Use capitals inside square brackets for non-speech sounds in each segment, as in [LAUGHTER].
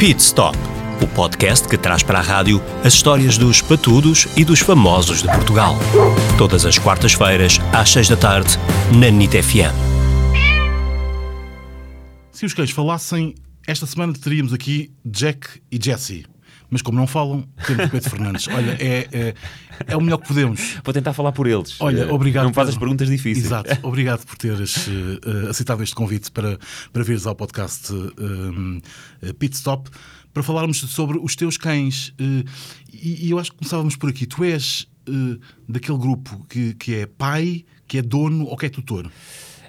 Pit Stop, o podcast que traz para a rádio as histórias dos patudos e dos famosos de Portugal. Todas as quartas-feiras, às seis da tarde, na NIT FM. Se os cães falassem, esta semana teríamos aqui Jack e Jesse. Mas como não falam, temos o Pedro Fernandes. Olha, é, é, é o melhor que podemos. Vou tentar falar por eles. Olha, Eh, obrigado. Não me faz as Pedro. perguntas difíceis. Exato. [LAUGHS] Obrigado por teres eh, aceitado este convite para, para vires ao podcast eh, Pit Stop para falarmos sobre os teus cães. Eh, e, e eu acho que começávamos por aqui. Tu és eh, daquele grupo que, que é pai, que é dono ou que é tutor.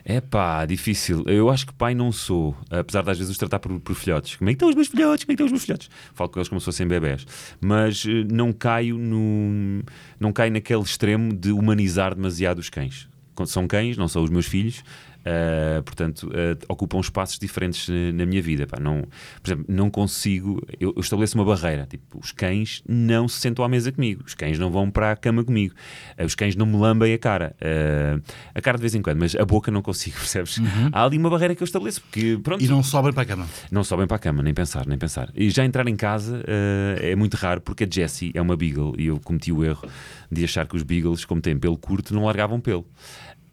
É pá, difícil. Eu acho que pai não sou, apesar de às vezes os tratar por, por filhotes. Como é que estão os meus filhotes? Como é que estão os meus filhotes? Falo com eles como se fossem bebés. Mas eh, não caio no. Não caio naquele extremo de humanizar demasiado os cães. São cães, não são os meus filhos. Eh, portanto, eh, ocupam espaços diferentes eh, na minha vida. pá. Não, por exemplo, não consigo. Eu, eu estabeleço uma barreira. Tipo, os cães não se sentam à mesa comigo. Os cães não vão para a cama comigo. eh, os cães não me lambem a cara. a cara de vez em quando, mas a boca não consigo, [LAUGHS] percebes? Há ali uma barreira que eu estabeleço, porque pronto, E não sobem para a cama. não sobem para a cama, nem pensar, nem pensar. E já entrar em casa é muito raro, porque a Jessie é uma Beagle e eu cometi o erro de achar que os Beagles, como têm pelo curto, não largavam pelo.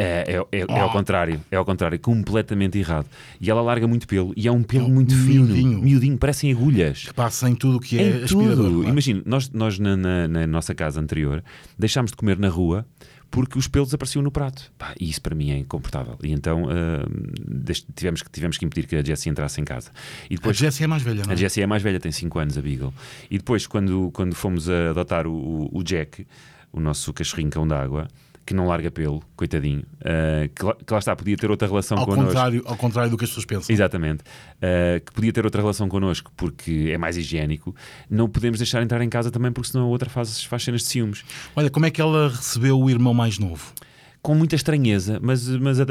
É, é, é- é ao contrário, é ao contrário, completamente errado. E ela larga muito pelo e é um pelo muito fino, miudinho. miudinho, parecem agulhas. Que passa em tudo o que é Em aspirador. claro. Imagina, nós, nós na, na- na nossa casa anterior deixámos de comer na rua porque os pelos apareciam no prato. Pá, e isso para mim é incomportável. E então ah, deix- tivemos, que, tivemos que impedir que a Jessie entrasse em casa. E A depois, Jessie é mais velha, não é? a Jessie é mais velha, tem 5 anos, a Beagle. E depois, quando, quando fomos a adotar o, o- o Jack, o nosso cachorrinho cão d'água, que não larga pelo, coitadinho, ah, que, lá, que lá está, podia ter outra relação Ao connosco. contrário, ao contrário do que as pessoas pensam. Exatamente. Uh, que podia ter outra relação connosco porque é mais higiênico, não podemos deixar entrar em casa também porque senão a outra faz, faz cenas de ciúmes. Olha, como é que ela recebeu o irmão mais novo? Com muita estranheza, mas, mas uh,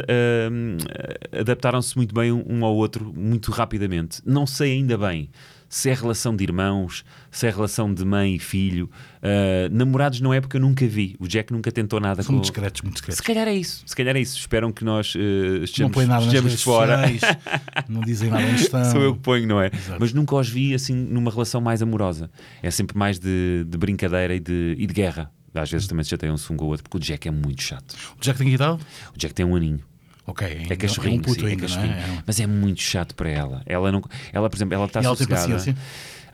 adaptaram-se muito bem um ao outro muito rapidamente. Não sei ainda bem se é relação de irmãos, se é relação de mãe e filho. Uh, namorados não é porque eu nunca vi. O Jack nunca tentou nada São com. muito discretos, muito discretos. Se calhar é isso, se calhar é isso. Esperam que nós uh, Não estejamos, põem nada estejamos fora. sociais, [LAUGHS] não dizem nada onde estão. Sou eu que ponho, não é? Exato. Mas nunca os vi assim numa relação mais amorosa. É sempre mais de, de brincadeira e de, e de guerra. Às vezes também se chateiam-se um com o outro, porque o Jack é muito chato. O Jack tem que idade? O Jack tem um aninho. Ok, ainda- É cachorrinho, é um puto sim, é ainda, cachorrinho. não é? É. Mas é muito chato para ela. Ela, não, ela por exemplo, ela está E ela tem paciência?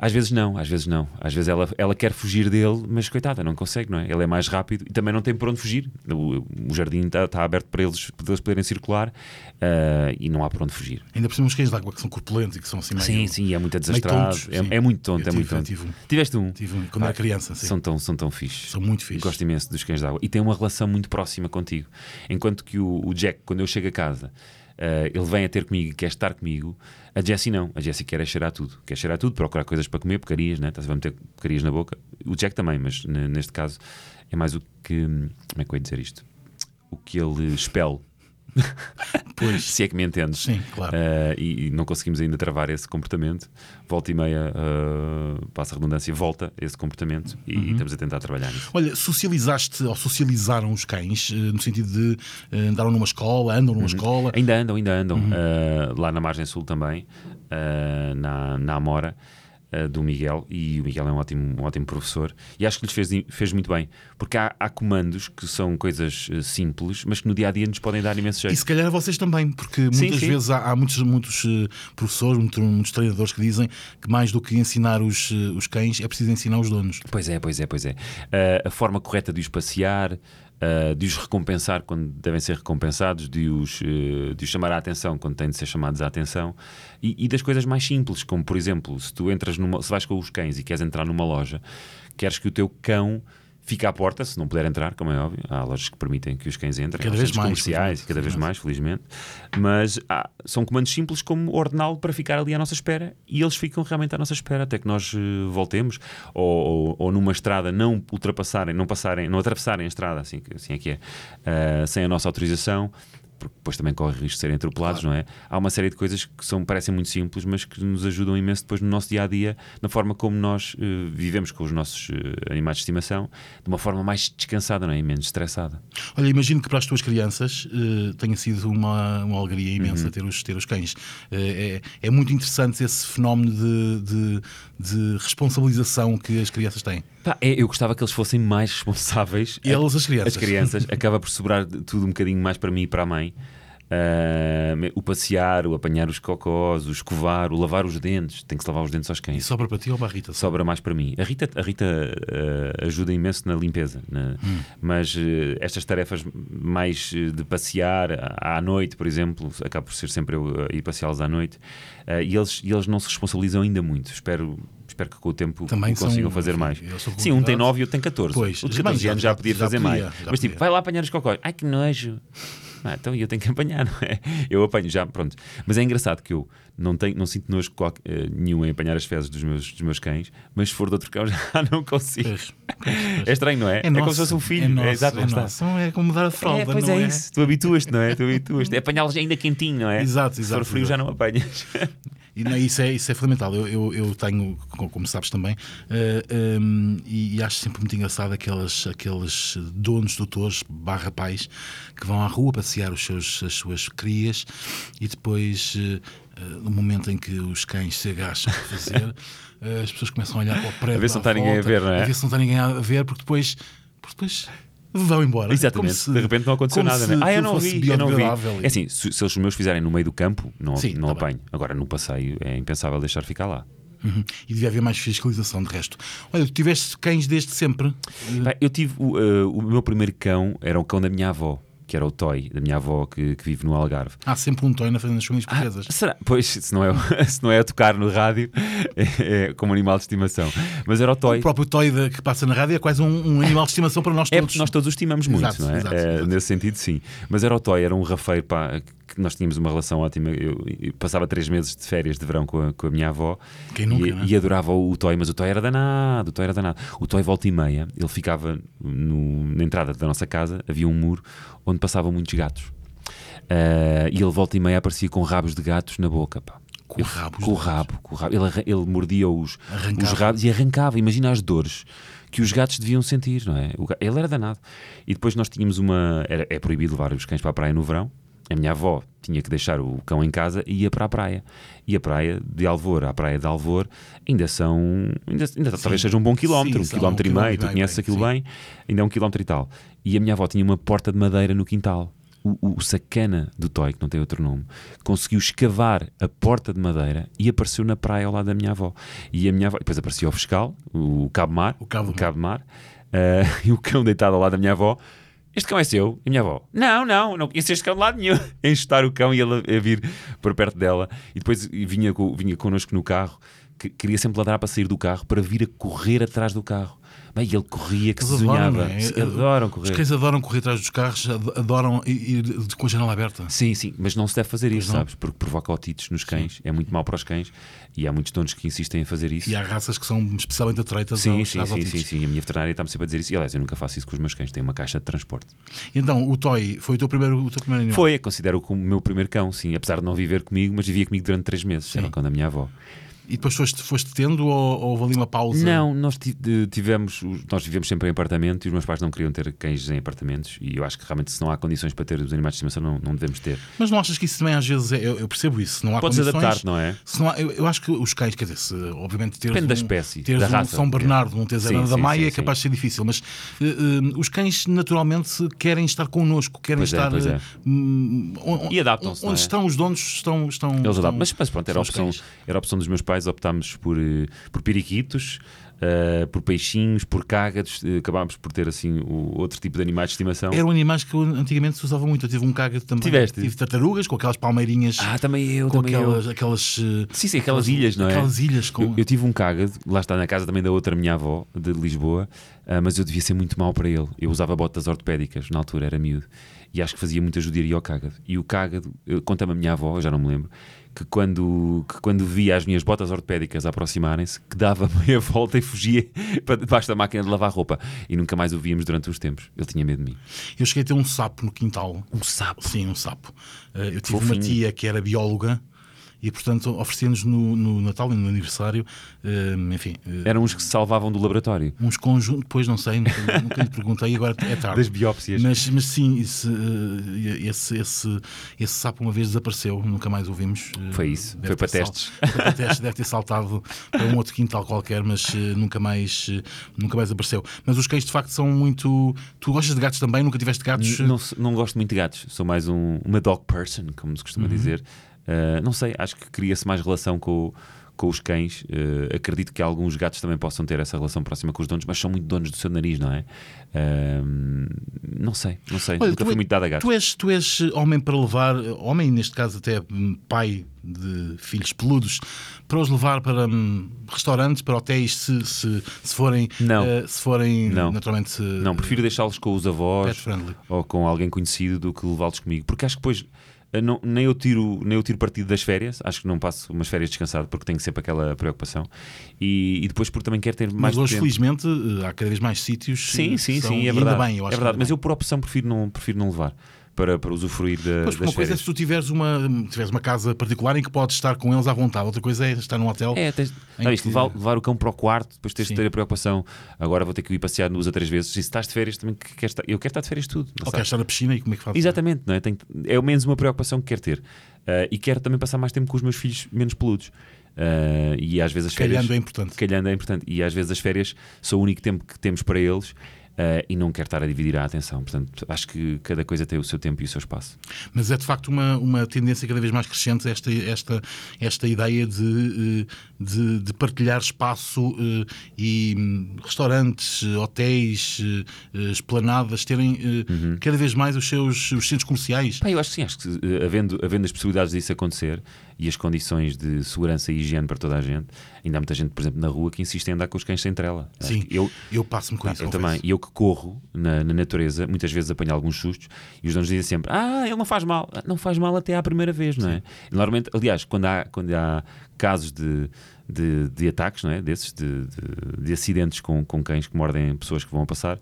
Às vezes não, às vezes não. Às vezes ela, ela quer fugir dele, mas coitada, não consegue, não é? Ele é mais rápido e também não tem por onde fugir. O, o jardim está, está aberto para eles, para eles poderem circular ah, e não há por onde fugir. Ainda por cima os cães de água que são corpulentos e que são assim meio... Sim, sim, é muito desastrado. tontos, é, é muito tonto, Eu é muito tive- tonto. tive um. Tiveste um? Tive um quando era criança, sim. São tão, são tão fixes. São muito fixes. Gosto imenso dos cães de água. E tem uma relação muito próxima contigo. Enquanto que o, o Jack, quando eu chego a casa, eh, ele vem a ter comigo e quer estar comigo. A Jessie não. A Jessie quer é cheirar tudo. Quer cheirar tudo, procurar coisas para comer, porcarias, né? Estás a meter porcarias na boca. O Jack também, mas ne- neste caso é mais o que. Como é que eu ia dizer isto? O que ele expele. [LAUGHS] Pois, Se é que me entendes. sim, claro. Uh, e, e não conseguimos ainda travar esse comportamento. Volta e meia, uh, passa a redundância, volta esse comportamento e, Uhum. e estamos a tentar trabalhar nisso. Olha, socializaste ou socializaram os cães eh, no sentido de andaram numa escola, andam Uhum. numa escola. Ainda andam, ainda andam. Uhum. Uh, lá na Margem Sul também, uh, na, na Amora. Uh, Do Miguel, e o Miguel é um ótimo, um ótimo professor, e acho que lhes fez, fez muito bem, porque há, há comandos que são coisas uh, simples, mas que no dia a dia nos podem dar imenso E jeito. se calhar vocês também, porque muitas sim. vezes há, há muitos, muitos eh, professores, muitos, muitos treinadores que dizem que mais do que ensinar os, eh, os cães é preciso ensinar os donos. Pois é, pois é, pois é. A forma correta de os passear, uh, de os recompensar quando devem ser recompensados, de os, uh, de os chamar a atenção quando têm de ser chamados à atenção, e, e das coisas mais simples, como por exemplo, se tu entras numa, se vais com os cães e queres entrar numa loja, queres que o teu cão fique à porta, se não puder entrar, como é óbvio, há lojas que permitem que os cães entrem, Cada vez mais, comerciais, felizmente, cada vez mais, felizmente, mas há- são comandos simples como ordená-lo para ficar ali à nossa espera e eles ficam realmente à nossa espera até que nós eh, voltemos ou, ou- ou numa estrada não ultrapassarem, não passarem, não atravessarem a estrada, assim, assim é que é, eh, sem a nossa autorização. Porque depois também corre o risco de serem atropelados, não é? Há uma série de coisas que são, parecem muito simples, mas que nos ajudam imenso depois no nosso dia a dia, na forma como nós eh, vivemos com os nossos eh, animais de estimação, de uma forma mais descansada, não é? E menos estressada. Olha, imagino que para as tuas crianças eh, tenha sido uma, uma alegria imensa ter, os, ter os cães. É, é muito interessante esse fenómeno de, de, de responsabilização que as crianças têm. Pá, é, eu gostava que eles fossem mais [LAUGHS] responsáveis. Eles, as crianças. As crianças. acaba por sobrar tudo um bocadinho mais para mim e para a mãe. Ah, o passear, o apanhar os cocós, o escovar, o lavar os dentes. Tem que se lavar os dentes aos E cães. sobra para ti ou para a Rita? Sobra mais para mim. A Rita, a Rita ah, ajuda imenso na limpeza, na- mas eh, estas tarefas mais de passear à noite, por exemplo, acaba por ser sempre eu ir passeá-los à noite, e, eles, e eles não se responsabilizam ainda muito. Espero, espero que com o tempo Também consigam são- fazer enfim, mais. Sim, um tem convidados. 9 e outro tem 14. Pois, o de bem, 14 já- anos já, podia já fazer podia, mais. Mas tipo, podia. vai lá apanhar os cocós. Ai que nojo. Ah, então eu tenho que apanhar, [LAUGHS] não é? Eu apanho já, pronto. Mas é engraçado que eu não, tenho, não sinto nojo qual- eh, nenhum em apanhar as fezes dos meus, dos meus cães, mas se for de outro cão [LAUGHS] já não consigo. Pois. É estranho, não é? É, como se fosse um filho. É, nosso, exato, é, está. nosso. Não é como mudar a fralda, É, pois não é, isso. Tu habituas-te, não é? Tu habituas-te. É apanhá-los ainda quentinho, não é? Exato, Se for exato, frio exato. já não apanhas. [LAUGHS] E não, isso, é, isso é fundamental. Eu, eu, eu tenho, co- como sabes também, eh, ehm, e, e acho sempre muito engraçado aqueles, aqueles donos, doutores, barra pais, que vão à rua passear os seus, as suas crias e depois, eh, no momento em que os cães se agacham a fazer, [LAUGHS] as pessoas começam a olhar para o prédio. A ver se não está ninguém a volta, ver, não é? A ver se não está ninguém a ver, porque depois. Porque depois Vão embora. Exatamente. Como se- de repente não aconteceu nada, se né? Ah, eu não vi, eu não vi. É assim, se, se os meus fizerem no meio do campo, não, Sim, não tá bem. apanho. Agora, no passeio, é impensável deixar ficar lá. Uhum. E devia haver mais fiscalização de resto. Olha, tu tiveste cães desde sempre. Bem, eu tive o, eh, o meu primeiro cão, era o cão da minha avó, que era o Toy, da minha avó que, que vive no Algarve. Há sempre um toy na frente das famílias portuguesas. Será? Pois, se não, é, [LAUGHS] se não é a tocar no rádio, é, é como animal de estimação. Mas era o Toy. O próprio toy da- que passa na rádio é quase um, um animal de estimação para nós É todos. porque nós todos o estimamos muito, Exato, não é? exato, Eh, exato. Nesse sentido, sim. Mas era o Toy, era um rafeiro, pá, que nós tínhamos uma relação ótima. Eu, eu passava três meses de férias de verão com a, com a minha avó nunca, e, não é? e adorava o, o Toy, mas o Toy era danado, o Toy era danado. O Toy volta e meia, ele ficava no- na entrada da nossa casa, havia um muro onde passavam muitos gatos. Eh, e ele volta e meia aparecia com rabos de gatos na boca, pá. Com Eu- rabos com o rabo, com o rabo. Ele, ele mordia os, os rabos e arrancava. Imagina as dores que os gatos deviam sentir, não é? Ele era danado. E depois nós tínhamos uma. Era, é proibido levar os cães para a praia no verão. A minha avó tinha que deixar o cão em casa e ia para a praia. E a praia de Alvor à praia de Alvor ainda são. Ainda, ainda talvez seja um bom quilómetro, um são quilómetro um e meio. quilómetro Tu conheces aquilo sim. bem, ainda é um quilómetro e tal. E a minha avó tinha uma porta de madeira no quintal. O, o- o sacana do Toy, que não tem outro nome, conseguiu escavar a porta de madeira e apareceu na praia ao lado da minha avó. E a minha avó, depois aparecia o fiscal, o Cabo Mar, O Cabo o Mar, eh, [LAUGHS] e o cão deitado ao lado da minha avó. Este cão é seu? E a minha avó, não, não, não conheço este cão de lado nenhum. [LAUGHS] A enxutar o cão e ele a, vir por perto dela. E depois vinha, vinha connosco no carro, que queria sempre ladrar para sair do carro, para vir a correr atrás do carro. Bem, ele corria, que Eles se adoram, é? Adoram Os correr. cães adoram correr atrás dos carros, ad- adoram ir com a janela aberta. Sim, sim, mas não se deve fazer isso, sabes? Porque provoca otites nos cães, é muito mau para os cães e há muitos donos que insistem em fazer isso. E há raças que são especialmente atreitas Sim, aos, sim, às sim, sim, sim. A minha veterinária está-me sempre a dizer isso. E aliás, eu nunca faço isso com os meus cães. Tenho uma caixa de transporte. Então, o toy foi o teu primeiro, o teu primeiro animal. Foi, considero como o meu primeiro cão, sim. Apesar de não viver comigo, mas vivia comigo durante três meses. Era o cão da minha avó. E depois foste, foste tendo ou, ou houve ali uma pausa? Não, nós tivemos, os- nós vivemos sempre em apartamento e os meus pais não queriam ter cães em apartamentos. E eu acho que realmente, se não há condições para ter os animais de estimação, não, não devemos ter. Mas não achas que isso também às vezes é, eu, eu percebo isso, não há Podes condições. adaptar-te, não é? não há- eu, eu acho que os cães, quer dizer, se, obviamente teres Depende da um, espécie, teres da um raça. São Bernardo, não teres Sim, da sim, Maia sim, é capaz de ser difícil, mas eh, eh, os cães naturalmente querem estar connosco, querem Pois é, estar. pois é. eh, hum, on- E adaptam-se, Onde é? estão os donos, estão. estão Eles adaptam. Mas, mas pronto, era a, opção, era a opção dos meus pais. Optámos por, eh, por periquitos, eh, por peixinhos, por cágados. eh, acabámos por ter assim o outro tipo de animais de estimação. Eram animais que antigamente se usavam muito. Eu tive um cágado também. Tiveste? Tive tartarugas com aquelas palmeirinhas. Ah, também eu, com também aquelas, eu. aquelas. Sim, sim, aquelas ilhas, não é? Aquelas ilhas com. Eu, eu tive um cágado, lá está na casa também da outra minha avó, de Lisboa, ah, mas eu devia ser muito mau para ele. Eu usava botas ortopédicas, na altura era miúdo. E acho que fazia muita judiaria ao cágado. E o cágado, conta-me a minha avó, eu já não me lembro, que quando, que quando via as minhas botas ortopédicas aproximarem-se, que dava [LAUGHS] meia volta e fugia [LAUGHS] para debaixo da máquina de lavar roupa. E nunca mais o víamos durante uns tempos. Ele tinha medo de mim. Eu cheguei a ter um sapo no quintal. Um sapo. Sim, um sapo. Eh, Eu tive uma Fofinho. tia que era bióloga e, portanto, oferecia-nos no, no Natal e no aniversário, eh, enfim, eh, Eram uns que se salvavam do laboratório. uns conjuntos. Depois não sei, nunca, [LAUGHS] nunca lhe perguntei, agora é tarde. Das biópsias. Mas, mas sim, esse, eh, esse, esse, esse sapo uma vez desapareceu, nunca mais o vimos. Eh, Foi isso, deve foi para ter sal- testes. Foi para testes, deve ter saltado para um outro quintal qualquer, mas nunca mais, nunca mais apareceu. Mas os cães de facto são muito. Tu gostas de gatos também? Nunca tiveste gatos? Não, se- não gosto muito de gatos, sou mais um, uma dog person, como se costuma dizer. Uh, não sei, acho que cria-se mais relação com, o- com os cães. Uh, acredito que alguns gatos também possam ter essa relação próxima com os donos, mas são muito donos do seu nariz, não é? Um, não sei, não sei. Olha, Nunca fui é- muito dado a gatos. Tu és, tu és homem para levar, homem neste caso até pai de filhos peludos, para os levar para hum, restaurantes, para hotéis, se, se, se forem, Não. eh, se forem Não. naturalmente. eh, Não, prefiro deixá-los com os avós ou com alguém conhecido do que levá-los comigo, porque acho que depois eh, não- nem, eu tiro, nem eu tiro partido das férias, acho que não passo umas férias descansado porque tenho sempre aquela preocupação e, e depois porque também quero ter mais Mas hoje, tempo. felizmente, eh, há cada vez mais sítios. Sim, sim, sim, é verdade. bem, é verdade. Mas eu, por opção, prefiro não, prefiro não levar para, para usufruir da, Pois, das uma coisa é se tu tiveres uma, tiveres uma casa particular em que podes estar com eles à vontade, outra coisa é estar num hotel. É, tens, não, isto, que- levar, levar o cão para o quarto, depois tens Sim. de ter a preocupação. Agora vou ter que ir passear duas ou três vezes. E se estás de férias, também que- estar, eu quero estar de férias tudo. Ou queres estar na piscina e como é que fazes? Exatamente, não é? Tenho- é ao menos uma preocupação que quero ter. Ah, e quero também passar mais tempo com os meus filhos menos peludos. Ah, e às vezes as férias. Calhando é importante. Calhando é importante. E às vezes as férias são o único tempo que temos para eles. Ah, e não quero estar a dividir a atenção. Portanto, acho que cada coisa tem o seu tempo e o seu espaço. Mas é de facto uma, uma tendência cada vez mais crescente esta, esta, esta ideia de, eh, de, de partilhar espaço eh, e hum, restaurantes, hotéis, eh, esplanadas terem Uhum. cada vez mais os seus os centros comerciais. Eu acho que sim, acho que havendo, havendo as possibilidades disso acontecer e as condições de segurança e higiene para toda a gente, ainda há muita gente, por exemplo, na rua que insiste em andar com os cães sem trela. Sim, Eu, eu passo-me com Não, isso. eu também. E eu que corro na, na natureza, muitas vezes apanho alguns sustos e os donos dizem sempre: Ah, ele não faz mal. Ah, Não faz mal até à primeira vez, não é? E normalmente, aliás, quando há, quando há casos de, de, de ataques, não é? Desses, de, de, de acidentes com, com cães que mordem pessoas que vão a passar,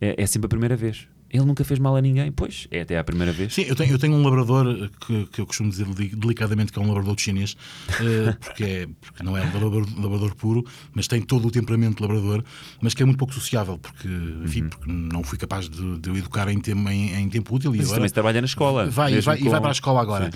é, é sempre a primeira vez. Ele nunca fez mal a ninguém, pois é até à primeira vez. Sim, eu tenho, eu tenho um labrador eh, que, que eu costumo dizer deli- delicadamente que é um labrador de chinês, eh, [LAUGHS] porque, é, porque não é um labrador, labrador puro, mas tem todo o temperamento de labrador, mas que é muito pouco sociável, porque, Uhum. enfim, porque não fui capaz de, de o educar em, tempo- em, em tempo útil. E Mas isso agora, também se trabalha na escola. Vai, e vai, e vai com- para a escola agora.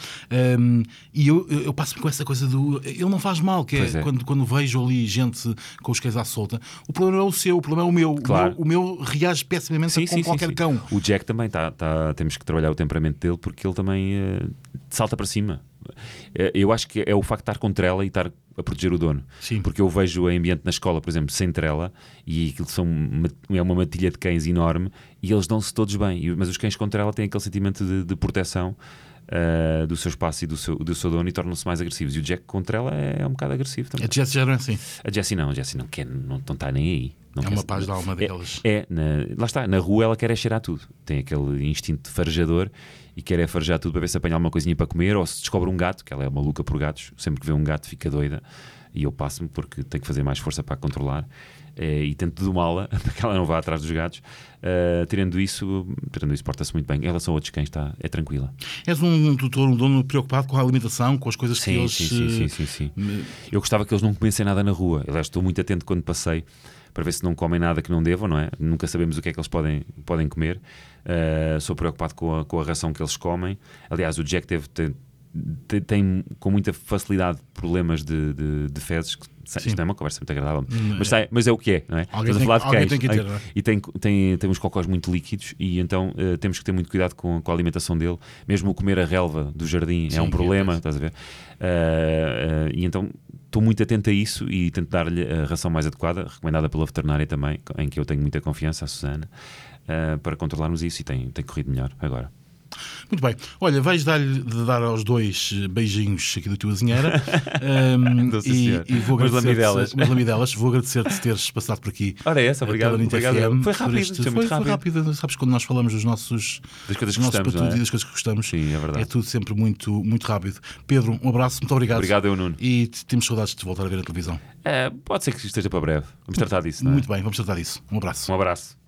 Um, e eu, eu, passo-me com essa coisa do. Ele não faz mal, que é, é. Quando, quando vejo ali gente com os cães à solta, o problema não é o seu, o problema é o meu. Claro. O, meu, o meu reage pessimamente Sim, com sim, qualquer sim. cão. O Jack também tá, tá- temos que trabalhar o temperamento dele porque ele também eh, salta para cima. Eh, eu acho que é o facto de estar com trela e estar a proteger o dono. Sim. Porque eu vejo o ambiente na escola, por exemplo, sem trela e aquilo são uma- é uma matilha de cães enorme e eles dão-se todos bem. Mas os cães com trela têm aquele sentimento de, de proteção. Eh, do seu espaço e do seu, do seu dono e tornam-se mais agressivos. E o Jack com trela é, um bocado agressivo também. A Jess já não é assim. A Jessie não, a Jessie não quer, não está nem aí. Não É uma paz de alma é, daquelas. é, na- lá está, na rua ela quer é cheirar tudo. Tem aquele instinto de farejador e quer é farejar tudo para ver se apanha alguma coisinha para comer ou se descobre um gato, que ela é maluca por gatos. Sempre que vê um gato fica doida e eu passo-me porque tenho que fazer mais força para a controlar. eh, e tento domá-la [LAUGHS] para que ela não vá atrás dos gatos. Eh, tirando isso, tirando isso porta-se muito bem. Em relação a outros cães, está, é tranquila. És um tutor, um dono preocupado com a alimentação, com as coisas que Sim, eles. sim, sim, sim, eh, sim, sim. me- Eu gostava que eles não comessem nada na rua. Aliás, estou muito atento quando passei para ver se não comem nada que não devam, não é? Nunca sabemos o que é que eles podem, podem comer. Uh, sou preocupado com a, com a ração que eles comem. Aliás, o Jack teve, tem, tem com muita facilidade problemas de, de, de fezes. que- Sim. Isto não é uma conversa muito agradável, Não mas, é. sai- mas é o que é, não é? Alguém Estamos tem- alguém tem que ter, não é? E tem, tem, tem uns cocós muito líquidos e então uh, temos que ter muito cuidado com, com a alimentação dele. Mesmo comer a relva do jardim Sim, é um é problema, verdade. estás a ver? Uh, uh, e então estou muito atento a isso e tento dar-lhe a ração mais adequada, recomendada pela veterinária também, em que eu tenho muita confiança, a Susana, para controlarmos isso e tem, tem corrido melhor agora. Muito bem. Olha, vais dar-lhe dar aos dois eh, beijinhos aqui do teu azinheira. um, [LAUGHS] e, e vou Umas agradecer lamidelas. umas lamidelas. Vou agradecer-te teres passado por aqui. Ora, é essa, eh, obrigado, obrigado. FM, Foi rápido, este- foi foi, rápido. rápido. Sabes quando nós falamos dos nossos, Das coisas que nossos gostamos, é? e das coisas que gostamos. Sim, é verdade. É tudo sempre muito, muito rápido. Pedro, um abraço, muito obrigado. Obrigado, eu, Nuno. E temos saudades de te voltar a ver na televisão. É, pode ser que esteja para breve. Vamos tratar disso, não é? Muito bem, vamos tratar disso. Um abraço. Um abraço.